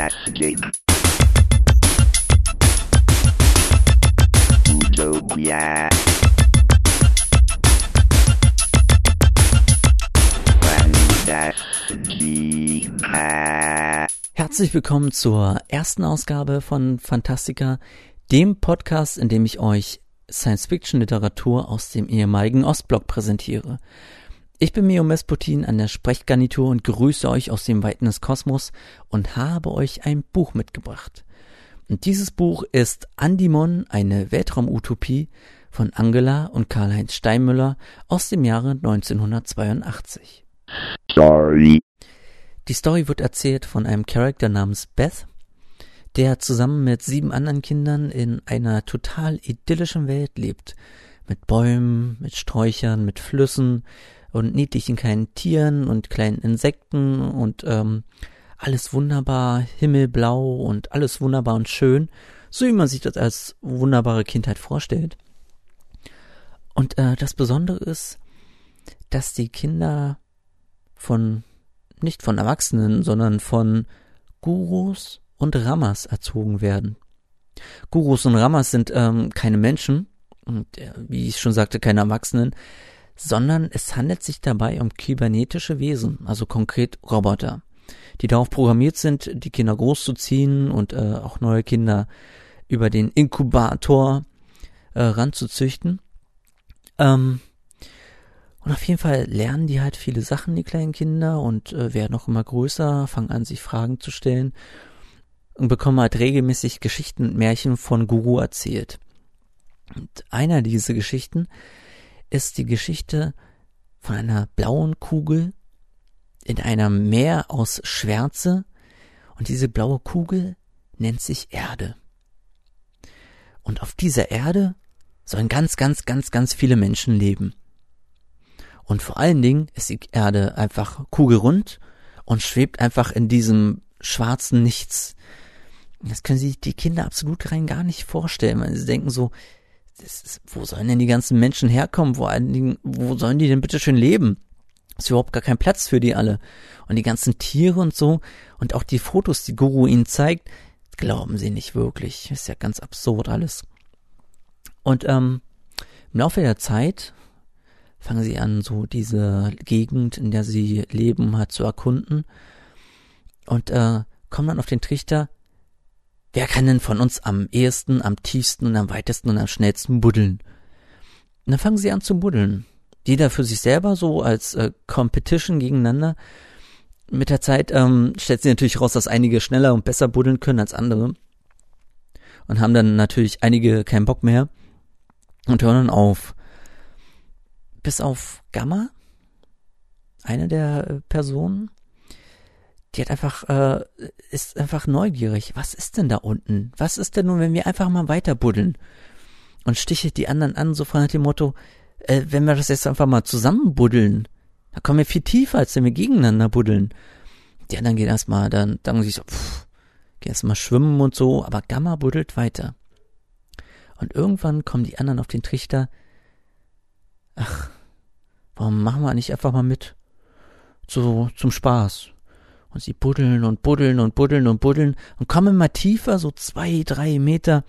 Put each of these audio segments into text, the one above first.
Fantastic. Utopia. Fantastica. Herzlich willkommen zur ersten Ausgabe von Fantastica, dem Podcast, in dem ich euch Science-Fiction-Literatur aus dem ehemaligen Ostblock präsentiere. Ich bin Mio Mesputin an der Sprechgarnitur und grüße euch aus dem Weiten des Kosmos und habe euch ein Buch mitgebracht. Und dieses Buch ist Andimon, eine Weltraumutopie von Angela und Karl-Heinz Steinmüller aus dem Jahre 1982. Sorry. Die Story wird erzählt von einem Charakter namens Beth, der zusammen mit sieben anderen Kindern in einer total idyllischen Welt lebt. Mit Bäumen, mit Sträuchern, mit Flüssen und niedlichen kleinen Tieren und kleinen Insekten und ähm, alles wunderbar, himmelblau und alles wunderbar und schön, so wie man sich das als wunderbare Kindheit vorstellt. Und äh, das Besondere ist, dass die Kinder von, nicht von Erwachsenen, sondern von Gurus und Ramas erzogen werden. Gurus und Ramas sind ähm, keine Menschen, und äh, wie ich schon sagte, keine Erwachsenen, sondern es handelt sich dabei um kybernetische Wesen, also konkret Roboter, die darauf programmiert sind, die Kinder großzuziehen und äh, auch neue Kinder über den Inkubator äh, ranzuzüchten. Ähm, und auf jeden Fall lernen die halt viele Sachen, die kleinen Kinder, und äh, werden auch immer größer, fangen an, sich Fragen zu stellen und bekommen halt regelmäßig Geschichten und Märchen von Guru erzählt. Und einer dieser Geschichten ist die Geschichte von einer blauen Kugel in einem Meer aus Schwärze und diese blaue Kugel nennt sich Erde. Und auf dieser Erde sollen ganz, ganz, ganz, ganz viele Menschen leben. Und vor allen Dingen ist die Erde einfach kugelrund und schwebt einfach in diesem schwarzen Nichts. Das können sich die Kinder absolut rein gar nicht vorstellen, weil sie denken so, ist, wo sollen denn die ganzen Menschen herkommen? Wo, wo sollen die denn bitte schön leben? Ist überhaupt gar kein Platz für die alle. Und die ganzen Tiere und so und auch die Fotos, die Guru ihnen zeigt, glauben sie nicht wirklich. Ist ja ganz absurd alles. Und ähm, im Laufe der Zeit fangen sie an, so diese Gegend, in der sie leben, halt zu erkunden und äh, kommen dann auf den Trichter, wer kann denn von uns am ehesten, am tiefsten und am weitesten und am schnellsten buddeln? Und dann fangen sie an zu buddeln. Jeder für sich selber so als äh, Competition gegeneinander. Mit der Zeit ähm, stellt sich natürlich raus, dass einige schneller und besser buddeln können als andere. Und haben dann natürlich einige keinen Bock mehr und hören dann auf bis auf Gamma, eine der äh, Personen, die hat einfach, äh, ist einfach neugierig. Was ist denn da unten? Was ist denn nun, wenn wir einfach mal weiter buddeln? Und stichelt die anderen an, so von dem Motto, äh, wenn wir das jetzt einfach mal zusammen buddeln, da kommen wir viel tiefer, als wenn wir gegeneinander buddeln. Die anderen gehen erstmal, dann sagen sie so, pff, gehen erstmal schwimmen und so, aber Gamma buddelt weiter. Und irgendwann kommen die anderen auf den Trichter, ach, warum machen wir nicht einfach mal mit? So zum Spaß. Und sie buddeln und buddeln und buddeln und buddeln und kommen immer tiefer, so zwei, drei Meter.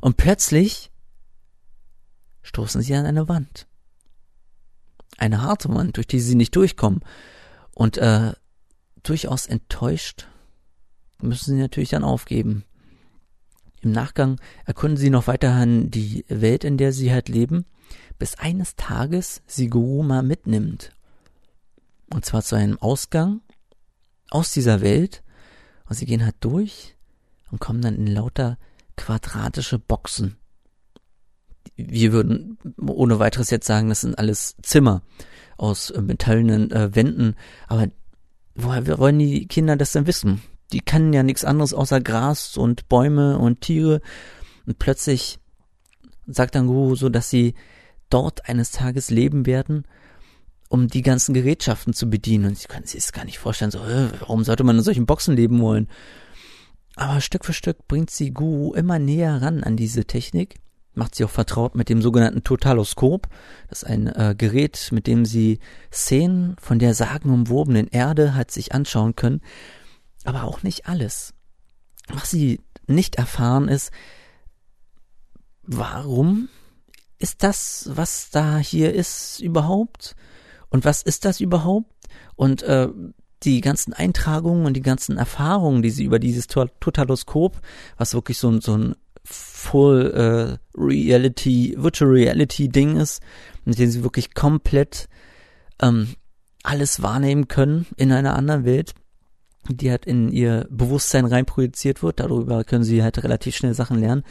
Und plötzlich stoßen sie an eine Wand. Eine harte Wand, durch die sie nicht durchkommen. Und äh, durchaus enttäuscht müssen sie natürlich dann aufgeben. Im Nachgang erkunden sie noch weiterhin die Welt, in der sie halt leben bis eines Tages sie Guruma mitnimmt. Und zwar zu einem Ausgang aus dieser Welt. Und sie gehen halt durch und kommen dann in lauter quadratische Boxen. Wir würden ohne weiteres jetzt sagen, das sind alles Zimmer aus äh, metallenen äh, Wänden. Aber woher wollen die Kinder das denn wissen? Die kennen ja nichts anderes außer Gras und Bäume und Tiere. Und plötzlich sagt dann Guru so, dass sie dort eines Tages leben werden, um die ganzen Gerätschaften zu bedienen. Und sie können sich das gar nicht vorstellen, so, äh, warum sollte man in solchen Boxen leben wollen? Aber Stück für Stück bringt sie Guru immer näher ran an diese Technik, macht sie auch vertraut mit dem sogenannten Totaloskop. Das ist ein äh, Gerät, mit dem sie Szenen von der sagenumwobenen Erde halt sich anschauen können. aber auch nicht alles. Was sie nicht erfahren ist, warum ist das, was da hier ist, überhaupt? Und was ist das überhaupt? Und äh, die ganzen Eintragungen und die ganzen Erfahrungen, die sie über dieses Totaloskop, was wirklich so, ein so ein Full äh, Reality, Virtual Reality Ding ist, mit dem sie wirklich komplett ähm, alles wahrnehmen können in einer anderen Welt, die halt in ihr Bewusstsein reinprojiziert wird. Darüber können sie halt relativ schnell Sachen lernen.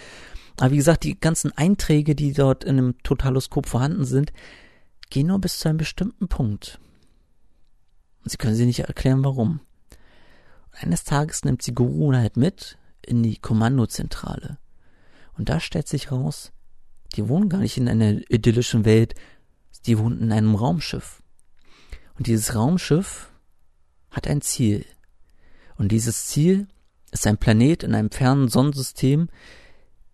Aber wie gesagt, die ganzen Einträge, die dort in einem Totaloskop vorhanden sind, gehen nur bis zu einem bestimmten Punkt. Und sie können sie nicht erklären, warum. eines Tages nimmt sie Guru halt mit in die Kommandozentrale. Und da stellt sich raus, die wohnen gar nicht in einer idyllischen Welt, die wohnen in einem Raumschiff. Und dieses Raumschiff hat ein Ziel. Und dieses Ziel ist ein Planet in einem fernen Sonnensystem,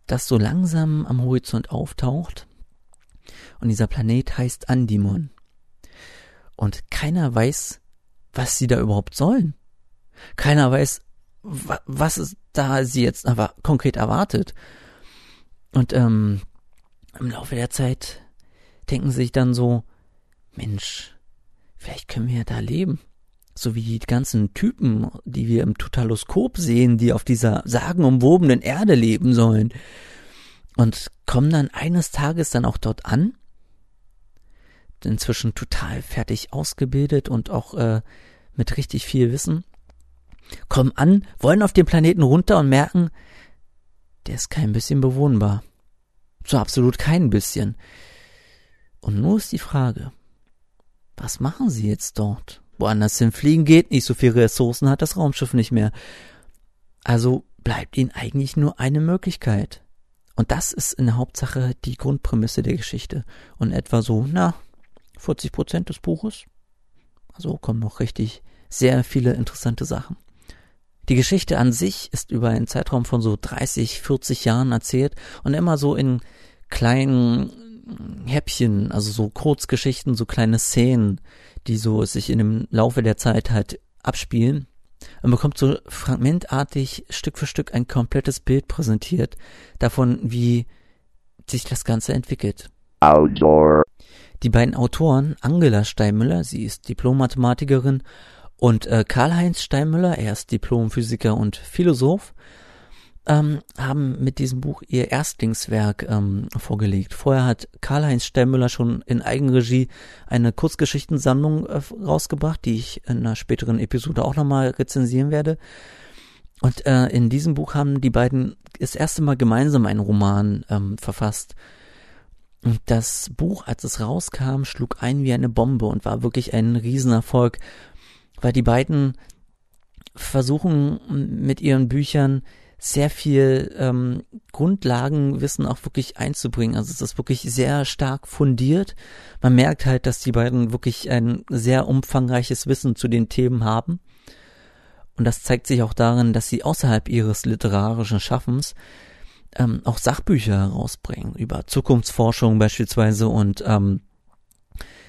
das so langsam am Horizont auftaucht. Und dieser Planet heißt Andimon. Und keiner weiß, was sie da überhaupt sollen. Keiner weiß, was es da sie jetzt aber konkret erwartet. Und ähm, im Laufe der Zeit denken sie sich dann so, Mensch, vielleicht können wir ja da leben. So wie die ganzen Typen, die wir im Totaloskop sehen, die auf dieser sagenumwobenen Erde leben sollen. Und kommen dann eines Tages dann auch dort an. Inzwischen total fertig ausgebildet und auch äh, mit richtig viel Wissen. Kommen an, wollen auf den Planeten runter und merken, der ist kein bisschen bewohnbar. So absolut kein bisschen. Und nur ist die Frage, was machen sie jetzt dort? Woanders hinfliegen geht nicht, so viele Ressourcen hat das Raumschiff nicht mehr. Also bleibt ihnen eigentlich nur eine Möglichkeit. Und das ist in der Hauptsache die Grundprämisse der Geschichte. Und etwa so, na, 40 Prozent des Buches. Also kommen noch richtig sehr viele interessante Sachen. Die Geschichte an sich ist über einen Zeitraum von so 30, 40 Jahren erzählt und immer so in kleinen Häppchen, also so Kurzgeschichten, so kleine Szenen, die so sich in dem Laufe der Zeit halt abspielen. Man bekommt so fragmentartig Stück für Stück ein komplettes Bild präsentiert davon, wie sich das Ganze entwickelt. Outdoor. Die beiden Autoren, Angela Steinmüller, sie ist Diplom-Mathematikerin, und äh, Karl-Heinz Steinmüller, er ist Diplomphysiker und Philosoph, ähm, haben mit diesem Buch ihr Erstlingswerk ähm, vorgelegt. Vorher hat Karl-Heinz Steinmüller schon in Eigenregie eine Kurzgeschichtensammlung äh, rausgebracht, die ich in einer späteren Episode auch nochmal rezensieren werde. Und äh, in diesem Buch haben die beiden das erste Mal gemeinsam einen Roman ähm, verfasst. Und das Buch, als es rauskam, schlug ein wie eine Bombe und war wirklich ein Riesenerfolg weil die beiden versuchen mit ihren Büchern sehr viel ähm, Grundlagenwissen auch wirklich einzubringen. Also es ist wirklich sehr stark fundiert. Man merkt halt, dass die beiden wirklich ein sehr umfangreiches Wissen zu den Themen haben. Und das zeigt sich auch darin, dass sie außerhalb ihres literarischen Schaffens ähm, auch Sachbücher herausbringen über Zukunftsforschung beispielsweise. Und ähm,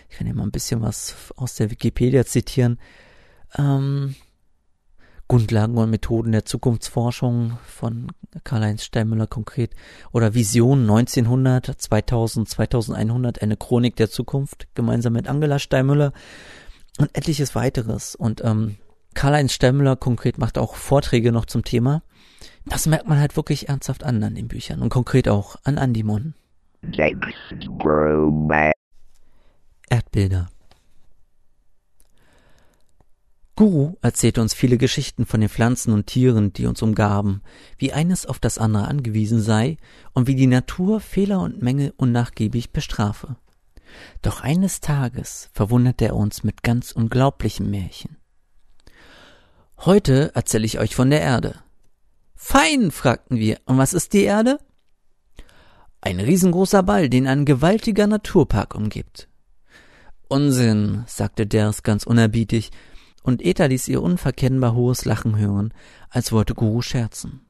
ich kann hier mal ein bisschen was aus der Wikipedia zitieren ähm, Grundlagen und Methoden der Zukunftsforschung von Karl-Heinz Steinmüller konkret oder Vision 1900, 2000, 2100, eine Chronik der Zukunft, gemeinsam mit Angela Steinmüller und etliches weiteres. Und ähm, Karl-Heinz Steinmüller konkret macht auch Vorträge noch zum Thema. Das merkt man halt wirklich ernsthaft an an den Büchern und konkret auch an Andimon. Erdbilder. Guru erzählte uns viele Geschichten von den Pflanzen und Tieren, die uns umgaben, wie eines auf das andere angewiesen sei und wie die Natur Fehler und Mängel unnachgiebig bestrafe. Doch eines Tages verwunderte er uns mit ganz unglaublichem Märchen. Heute erzähle ich euch von der Erde. Fein, fragten wir, und was ist die Erde? Ein riesengroßer Ball, den ein gewaltiger Naturpark umgibt. Unsinn, sagte Ders ganz unerbietig, und Eta ließ ihr unverkennbar hohes Lachen hören, als wollte Guru scherzen.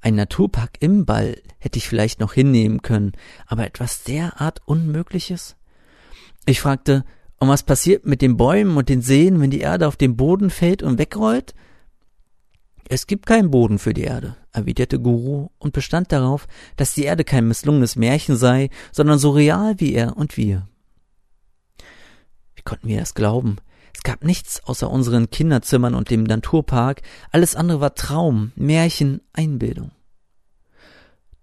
Ein Naturpark im Ball hätte ich vielleicht noch hinnehmen können, aber etwas derart Unmögliches? Ich fragte, Und was passiert mit den Bäumen und den Seen, wenn die Erde auf den Boden fällt und wegrollt? Es gibt keinen Boden für die Erde, erwiderte Guru und bestand darauf, dass die Erde kein misslungenes Märchen sei, sondern so real wie er und wir. Wie konnten wir das glauben? Es gab nichts außer unseren Kinderzimmern und dem Naturpark, alles andere war Traum, Märchen, Einbildung.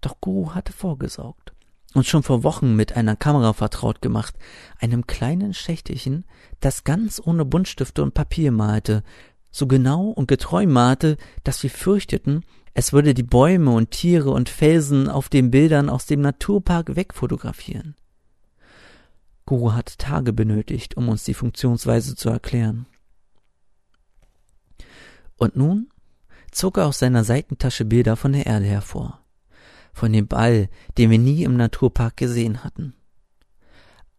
Doch Guru hatte vorgesorgt und schon vor Wochen mit einer Kamera vertraut gemacht, einem kleinen Schächtelchen, das ganz ohne Buntstifte und Papier malte, so genau und getreu malte, dass wir fürchteten, es würde die Bäume und Tiere und Felsen auf den Bildern aus dem Naturpark wegfotografieren. Guru hat Tage benötigt, um uns die Funktionsweise zu erklären. Und nun zog er aus seiner Seitentasche Bilder von der Erde hervor von dem Ball, den wir nie im Naturpark gesehen hatten.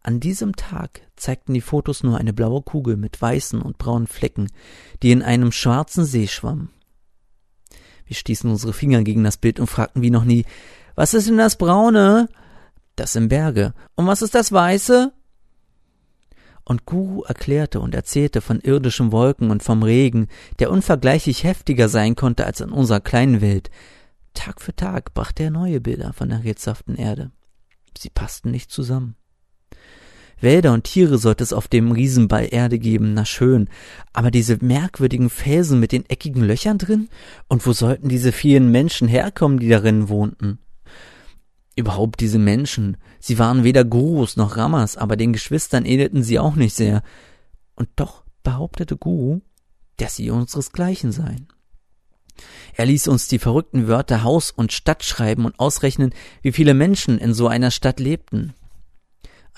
An diesem Tag zeigten die Fotos nur eine blaue Kugel mit weißen und braunen Flecken, die in einem schwarzen See schwamm. Wir stießen unsere Finger gegen das Bild und fragten wie noch nie, was ist denn das Braune? Das sind Berge. Und was ist das Weiße? Und Guru erklärte und erzählte von irdischen Wolken und vom Regen, der unvergleichlich heftiger sein konnte als in unserer kleinen Welt, Tag für Tag brachte er neue Bilder von der rätselhaften Erde. Sie passten nicht zusammen. Wälder und Tiere sollte es auf dem Riesenball Erde geben, na schön, aber diese merkwürdigen Felsen mit den eckigen Löchern drin? Und wo sollten diese vielen Menschen herkommen, die darin wohnten? Überhaupt diese Menschen, sie waren weder Gurus noch Ramas, aber den Geschwistern ähnelten sie auch nicht sehr. Und doch behauptete Guru, dass sie unseresgleichen seien. Er ließ uns die verrückten Wörter Haus und Stadt schreiben und ausrechnen, wie viele Menschen in so einer Stadt lebten.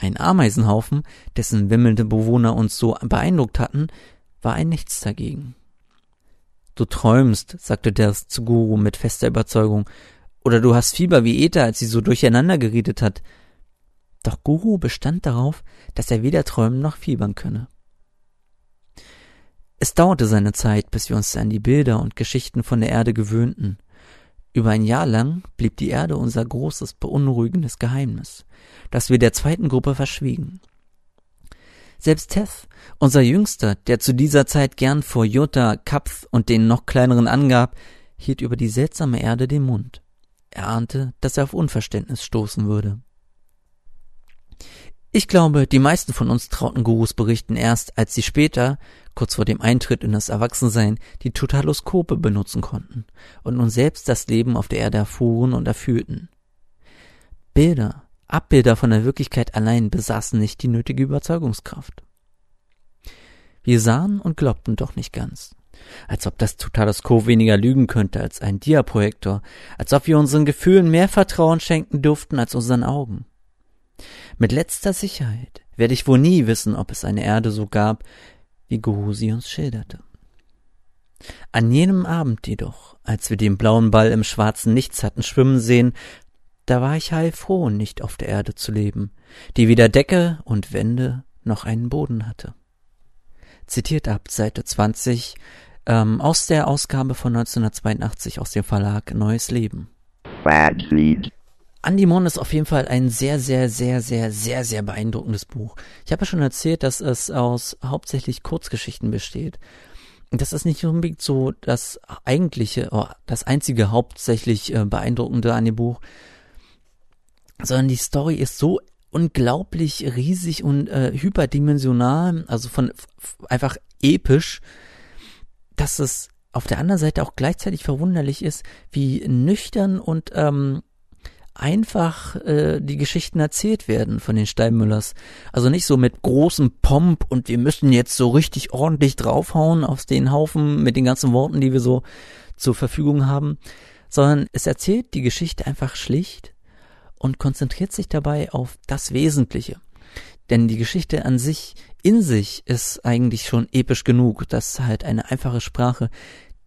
Ein Ameisenhaufen, dessen wimmelnde Bewohner uns so beeindruckt hatten, war ein Nichts dagegen. Du träumst, sagte der zu Guru mit fester Überzeugung, oder du hast Fieber wie Eta, als sie so durcheinander geredet hat. Doch Guru bestand darauf, dass er weder träumen noch fiebern könne. Es dauerte seine Zeit, bis wir uns an die Bilder und Geschichten von der Erde gewöhnten. Über ein Jahr lang blieb die Erde unser großes, beunruhigendes Geheimnis, das wir der zweiten Gruppe verschwiegen. Selbst Teth, unser Jüngster, der zu dieser Zeit gern vor Jutta, Kapf und den noch kleineren angab, hielt über die seltsame Erde den Mund. Er ahnte, dass er auf Unverständnis stoßen würde. Ich glaube, die meisten von uns trauten Gurus Berichten erst, als sie später, kurz vor dem Eintritt in das Erwachsensein, die Totaloskope benutzen konnten und nun selbst das Leben auf der Erde erfuhren und erfühlten. Bilder, Abbilder von der Wirklichkeit allein besaßen nicht die nötige Überzeugungskraft. Wir sahen und glaubten doch nicht ganz. Als ob das Totaloskop weniger lügen könnte als ein Diaprojektor, als ob wir unseren Gefühlen mehr Vertrauen schenken durften als unseren Augen. Mit letzter Sicherheit werde ich wohl nie wissen, ob es eine Erde so gab, wie Guru sie uns schilderte. An jenem Abend jedoch, als wir den blauen Ball im schwarzen Nichts hatten schwimmen sehen, da war ich heilfroh, nicht auf der Erde zu leben, die weder Decke und Wände noch einen Boden hatte. Zitiert ab Seite 20 ähm, aus der Ausgabe von 1982 aus dem Verlag Neues Leben. Fazit. Andimon ist auf jeden Fall ein sehr, sehr, sehr, sehr, sehr, sehr beeindruckendes Buch. Ich habe ja schon erzählt, dass es aus hauptsächlich Kurzgeschichten besteht. Das ist nicht unbedingt so das eigentliche, oh, das einzige hauptsächlich äh, beeindruckende an dem Buch, sondern die Story ist so unglaublich riesig und äh, hyperdimensional, also von einfach episch, dass es auf der anderen Seite auch gleichzeitig verwunderlich ist, wie nüchtern und ähm, einfach äh, die Geschichten erzählt werden von den Steinmüllers. Also nicht so mit großem Pomp und wir müssen jetzt so richtig ordentlich draufhauen auf den Haufen mit den ganzen Worten, die wir so zur Verfügung haben, sondern es erzählt die Geschichte einfach schlicht und konzentriert sich dabei auf das Wesentliche. Denn die Geschichte an sich, in sich, ist eigentlich schon episch genug. Das ist halt eine einfache Sprache,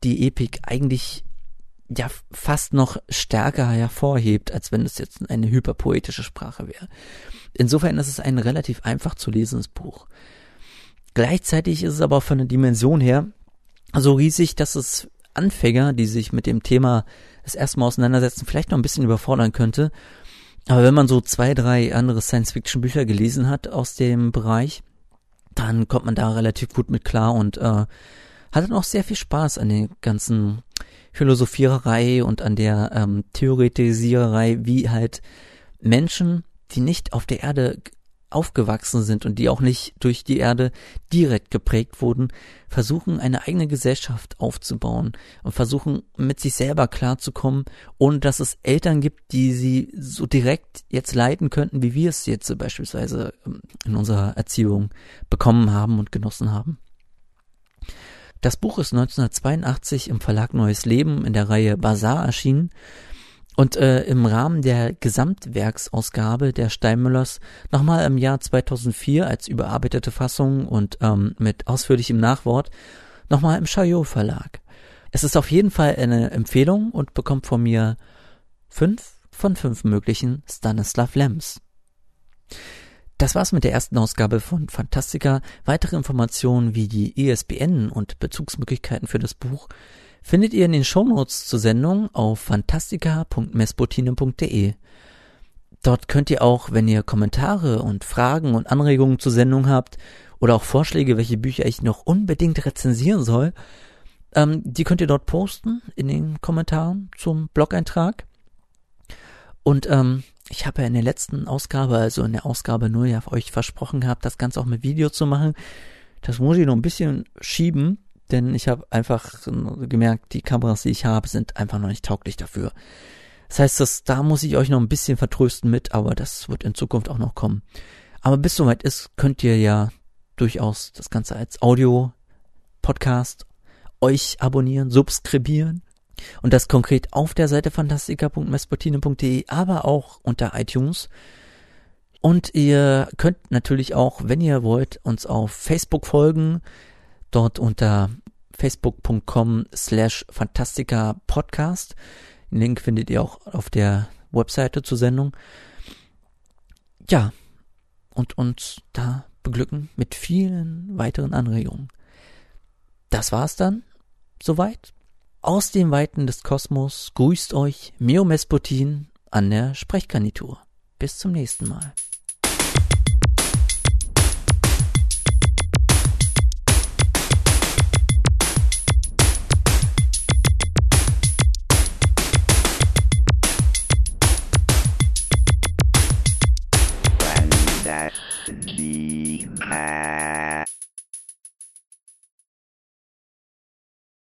die Epik eigentlich ja fast noch stärker hervorhebt, als wenn es jetzt eine hyperpoetische Sprache wäre. Insofern ist es ein relativ einfach zu lesendes Buch. Gleichzeitig ist es aber von der Dimension her so riesig, dass es Anfänger, die sich mit dem Thema das erste Mal auseinandersetzen, vielleicht noch ein bisschen überfordern könnte. Aber wenn man so zwei, drei andere Science-Fiction-Bücher gelesen hat aus dem Bereich, dann kommt man da relativ gut mit klar und äh, hat dann auch sehr viel Spaß an den ganzen Philosophiererei und an der ähm, Theoretisiererei, wie halt Menschen, die nicht auf der Erde aufgewachsen sind und die auch nicht durch die Erde direkt geprägt wurden, versuchen eine eigene Gesellschaft aufzubauen und versuchen mit sich selber klarzukommen, ohne dass es Eltern gibt, die sie so direkt jetzt leiten könnten, wie wir es jetzt beispielsweise ähm, in unserer Erziehung bekommen haben und genossen haben. Das Buch ist 1982 im Verlag Neues Leben in der Reihe Bazar erschienen und äh, im Rahmen der Gesamtwerksausgabe der Steinmüllers nochmal im Jahr 2004 als überarbeitete Fassung und ähm, mit ausführlichem Nachwort nochmal im Chaillot Verlag. Es ist auf jeden Fall eine Empfehlung und bekommt von mir fünf von fünf möglichen Stanislav Lems. Das war's mit der ersten Ausgabe von Fantastica. Weitere Informationen wie die ESBN und Bezugsmöglichkeiten für das Buch findet ihr in den Shownotes zur Sendung auf fantastica.mespotine.de. Dort könnt ihr auch, wenn ihr Kommentare und Fragen und Anregungen zur Sendung habt oder auch Vorschläge, welche Bücher ich noch unbedingt rezensieren soll, ähm, die könnt ihr dort posten in den Kommentaren zum Blog-Eintrag. Und ähm, ich habe ja in der letzten Ausgabe, also in der Ausgabe 0, ja euch versprochen gehabt, das Ganze auch mit Video zu machen. Das muss ich noch ein bisschen schieben, denn ich habe einfach gemerkt, die Kameras, die ich habe, sind einfach noch nicht tauglich dafür. Das heißt, das, da muss ich euch noch ein bisschen vertrösten mit, aber das wird in Zukunft auch noch kommen. Aber bis soweit ist, könnt ihr ja durchaus das Ganze als Audio, Podcast euch abonnieren, subskribieren und das konkret auf der Seite fantastica.mespotine.de, aber auch unter iTunes. Und ihr könnt natürlich auch, wenn ihr wollt, uns auf Facebook folgen dort unter facebook.com slash fantastica podcast. Den Link findet ihr auch auf der Webseite zur Sendung. Ja, und uns da beglücken mit vielen weiteren Anregungen. Das war's dann. Soweit. Aus den Weiten des Kosmos grüßt euch Mio Mespotin an der Sprechgarnitur. Bis zum nächsten Mal. Fantastica.